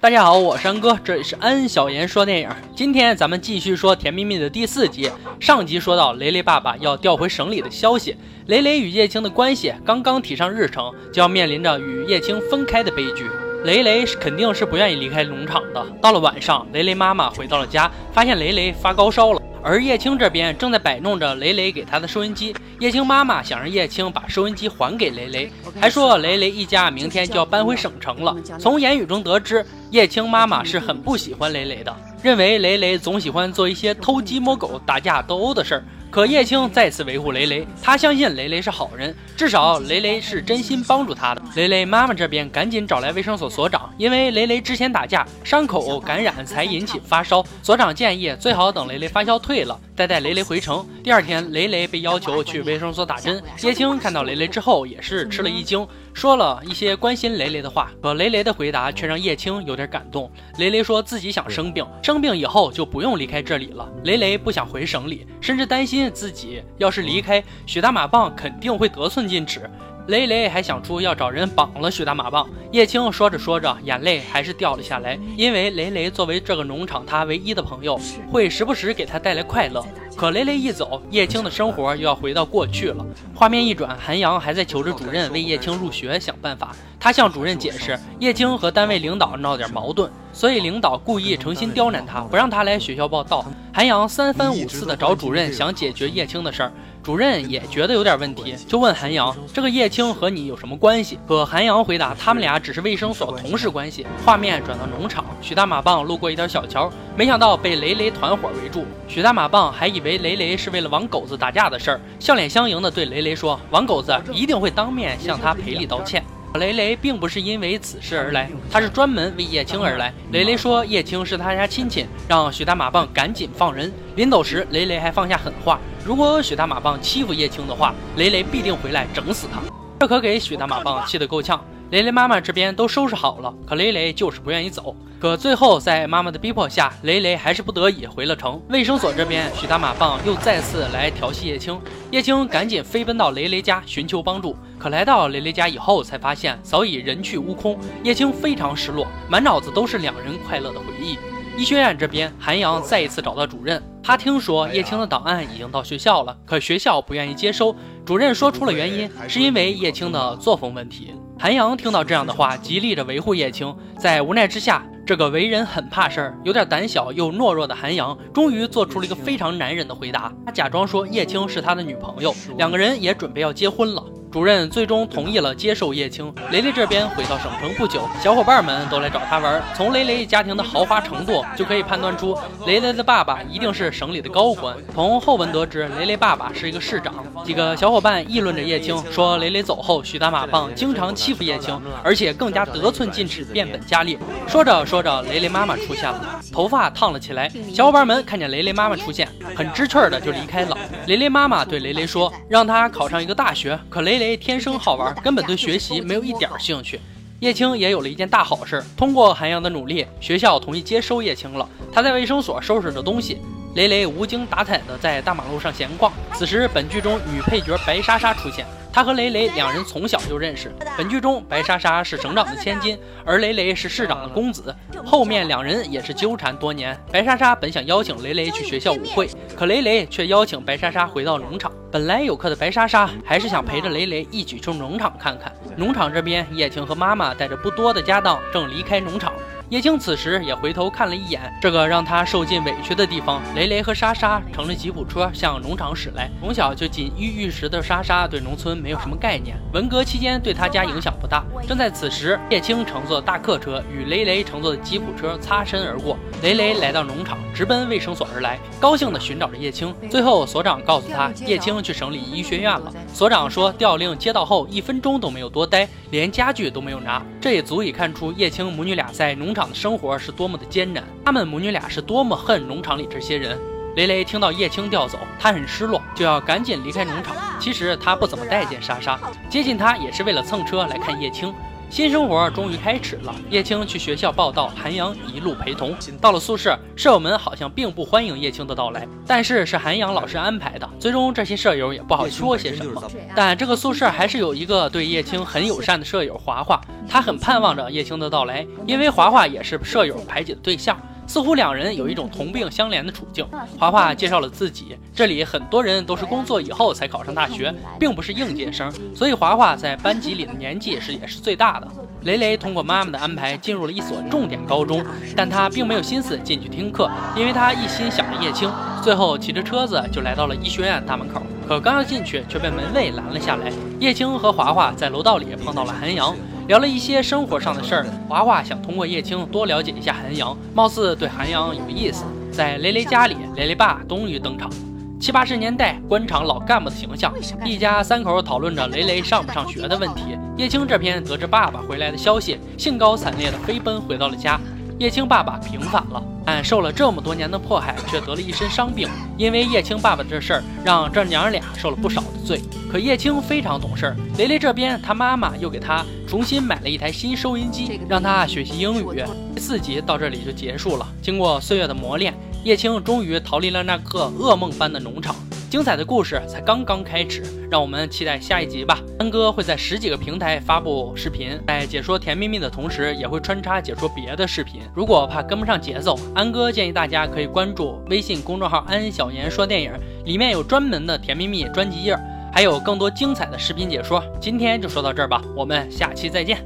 大家好，我是安哥，这里是安小言说电影。今天咱们继续说《甜蜜蜜》的第四集。上集说到雷雷爸爸要调回省里的消息，雷雷与叶青的关系刚刚提上日程，就要面临着与叶青分开的悲剧。雷雷肯定是不愿意离开农场的。到了晚上，雷雷妈妈回到了家，发现雷雷发高烧了。而叶青这边正在摆弄着雷雷给他的收音机，叶青妈妈想让叶青把收音机还给雷雷，还说雷雷一家明天就要搬回省城了。从言语中得知，叶青妈妈是很不喜欢雷雷的，认为雷雷总喜欢做一些偷鸡摸狗、打架斗殴的事儿。可叶青再次维护雷雷，他相信雷雷是好人，至少雷雷是真心帮助他的。雷雷妈妈这边赶紧找来卫生所所长，因为雷雷之前打架伤口感染才引起发烧，所长建议最好等雷雷发烧退了再带雷雷回城。第二天，雷雷被要求去卫生所打针，叶青看到雷雷之后也是吃了一惊。说了一些关心雷雷的话，可雷雷的回答却让叶青有点感动。雷雷说自己想生病，生病以后就不用离开这里了。雷雷不想回省里，甚至担心自己要是离开，许大马棒肯定会得寸进尺。雷雷还想出要找人绑了许大马棒。叶青说着说着，眼泪还是掉了下来，因为雷雷作为这个农场他唯一的朋友，会时不时给他带来快乐。可雷雷一走，叶青的生活又要回到过去了。画面一转，韩阳还在求着主任为叶青入学想办法。他向主任解释，叶青和单位领导闹点矛盾，所以领导故意诚心刁难他，不让他来学校报道。韩阳三番五次的找主任想解决叶青的事儿。主任也觉得有点问题，就问韩阳：“这个叶青和你有什么关系？”可韩阳回答：“他们俩只是卫生所同事关系。”画面转到农场，许大马棒路过一条小桥，没想到被雷雷团伙围住。许大马棒还以为雷雷是为了王狗子打架的事儿，笑脸相迎的对雷雷说：“王狗子一定会当面向他赔礼道歉。”可雷雷并不是因为此事而来，他是专门为叶青而来。雷雷说叶青是他家亲戚，让许大马棒赶紧放人。临走时，雷雷还放下狠话：如果许大马棒欺负叶青的话，雷雷必定回来整死他。这可给许大马棒气得够呛。雷雷妈妈这边都收拾好了，可雷雷就是不愿意走。可最后在妈妈的逼迫下，雷雷还是不得已回了城。卫生所这边，许大马棒又再次来调戏叶青，叶青赶紧飞奔到雷雷家寻求帮助。可来到雷雷家以后，才发现早已人去屋空。叶青非常失落，满脑子都是两人快乐的回忆。医学院这边，韩阳再一次找到主任，他听说叶青的档案已经到学校了，可学校不愿意接收。主任说出了原因，是因为叶青的作风问题。韩阳听到这样的话，极力的维护叶青，在无奈之下，这个为人很怕事儿、有点胆小又懦弱的韩阳，终于做出了一个非常男人的回答。他假装说叶青是他的女朋友，两个人也准备要结婚了。主任最终同意了接受叶青。雷雷这边回到省城不久，小伙伴们都来找他玩。从雷雷家庭的豪华程度就可以判断出，雷雷的爸爸一定是省里的高官。从后文得知，雷雷爸爸是一个市长。几个小伙伴议论着叶青，说雷雷走后，许大马棒经常欺负叶青，而且更加得寸进尺，变本加厉。说着说着，雷雷妈妈出现了，头发烫了起来。小伙伴们看见雷雷妈妈出现，很知趣的就离开了。雷雷妈妈对雷雷说，让他考上一个大学。可雷。雷天生好玩，根本对学习没有一点兴趣。叶青也有了一件大好事，通过韩阳的努力，学校同意接收叶青了。他在卫生所收拾着东西，雷雷无精打采的在大马路上闲逛。此时，本剧中女配角白莎莎出现。他和雷雷两人从小就认识。本剧中，白莎莎是省长的千金，而雷雷是市长的公子。后面两人也是纠缠多年。白莎莎本想邀请雷雷去学校舞会，可雷雷却邀请白莎莎回到农场。本来有课的白莎莎还是想陪着雷雷一起去农场看看。农场这边，叶婷和妈妈带着不多的家当正离开农场。叶青此时也回头看了一眼这个让他受尽委屈的地方，雷雷和莎莎乘着吉普车向农场驶来。从小就锦衣玉食的莎莎对农村没有什么概念，文革期间对他家影响不大。正在此时，叶青乘坐大客车与雷雷乘坐的吉普车擦身而过。雷雷来到农场，直奔卫生所而来，高兴地寻找着叶青。最后，所长告诉他，叶青去省里医学院了。所长说，调令接到后一分钟都没有多待，连家具都没有拿，这也足以看出叶青母女俩在农场的生活是多么的艰难。他们母女俩是多么恨农场里这些人。雷雷听到叶青调走，他很失落，就要赶紧离开农场。其实他不怎么待见莎莎，接近他也是为了蹭车来看叶青。新生活终于开始了。叶青去学校报道，韩阳一路陪同。到了宿舍，舍友们好像并不欢迎叶青的到来，但是是韩阳老师安排的。最终这些舍友也不好说些什么。但这个宿舍还是有一个对叶青很友善的舍友华华，他很盼望着叶青的到来，因为华华也是舍友排挤的对象。似乎两人有一种同病相怜的处境。华华介绍了自己，这里很多人都是工作以后才考上大学，并不是应届生，所以华华在班级里的年纪是也是最大的。雷雷通过妈妈的安排进入了一所重点高中，但他并没有心思进去听课，因为他一心想着叶青。最后骑着车子就来到了医学院大门口，可刚要进去却被门卫拦了下来。叶青和华华在楼道里碰到了韩阳。聊了一些生活上的事儿，华华想通过叶青多了解一下韩阳，貌似对韩阳有意思。在雷雷家里，雷雷爸终于登场。七八十年代官场老干部的形象，一家三口讨论着雷雷上不上学的问题。叶青这边得知爸爸回来的消息，兴高采烈地飞奔回到了家。叶青爸爸平反了，但受了这么多年的迫害，却得了一身伤病。因为叶青爸爸的这事儿，让这娘俩受了不少的罪。可叶青非常懂事，雷雷这边他妈妈又给他重新买了一台新收音机，让他学习英语。第四集到这里就结束了。经过岁月的磨练，叶青终于逃离了那个噩梦般的农场。精彩的故事才刚刚开始，让我们期待下一集吧。安哥会在十几个平台发布视频，在解说《甜蜜蜜》的同时，也会穿插解说别的视频。如果怕跟不上节奏，安哥建议大家可以关注微信公众号“安小言说电影”，里面有专门的《甜蜜蜜》专辑页，还有更多精彩的视频解说。今天就说到这儿吧，我们下期再见。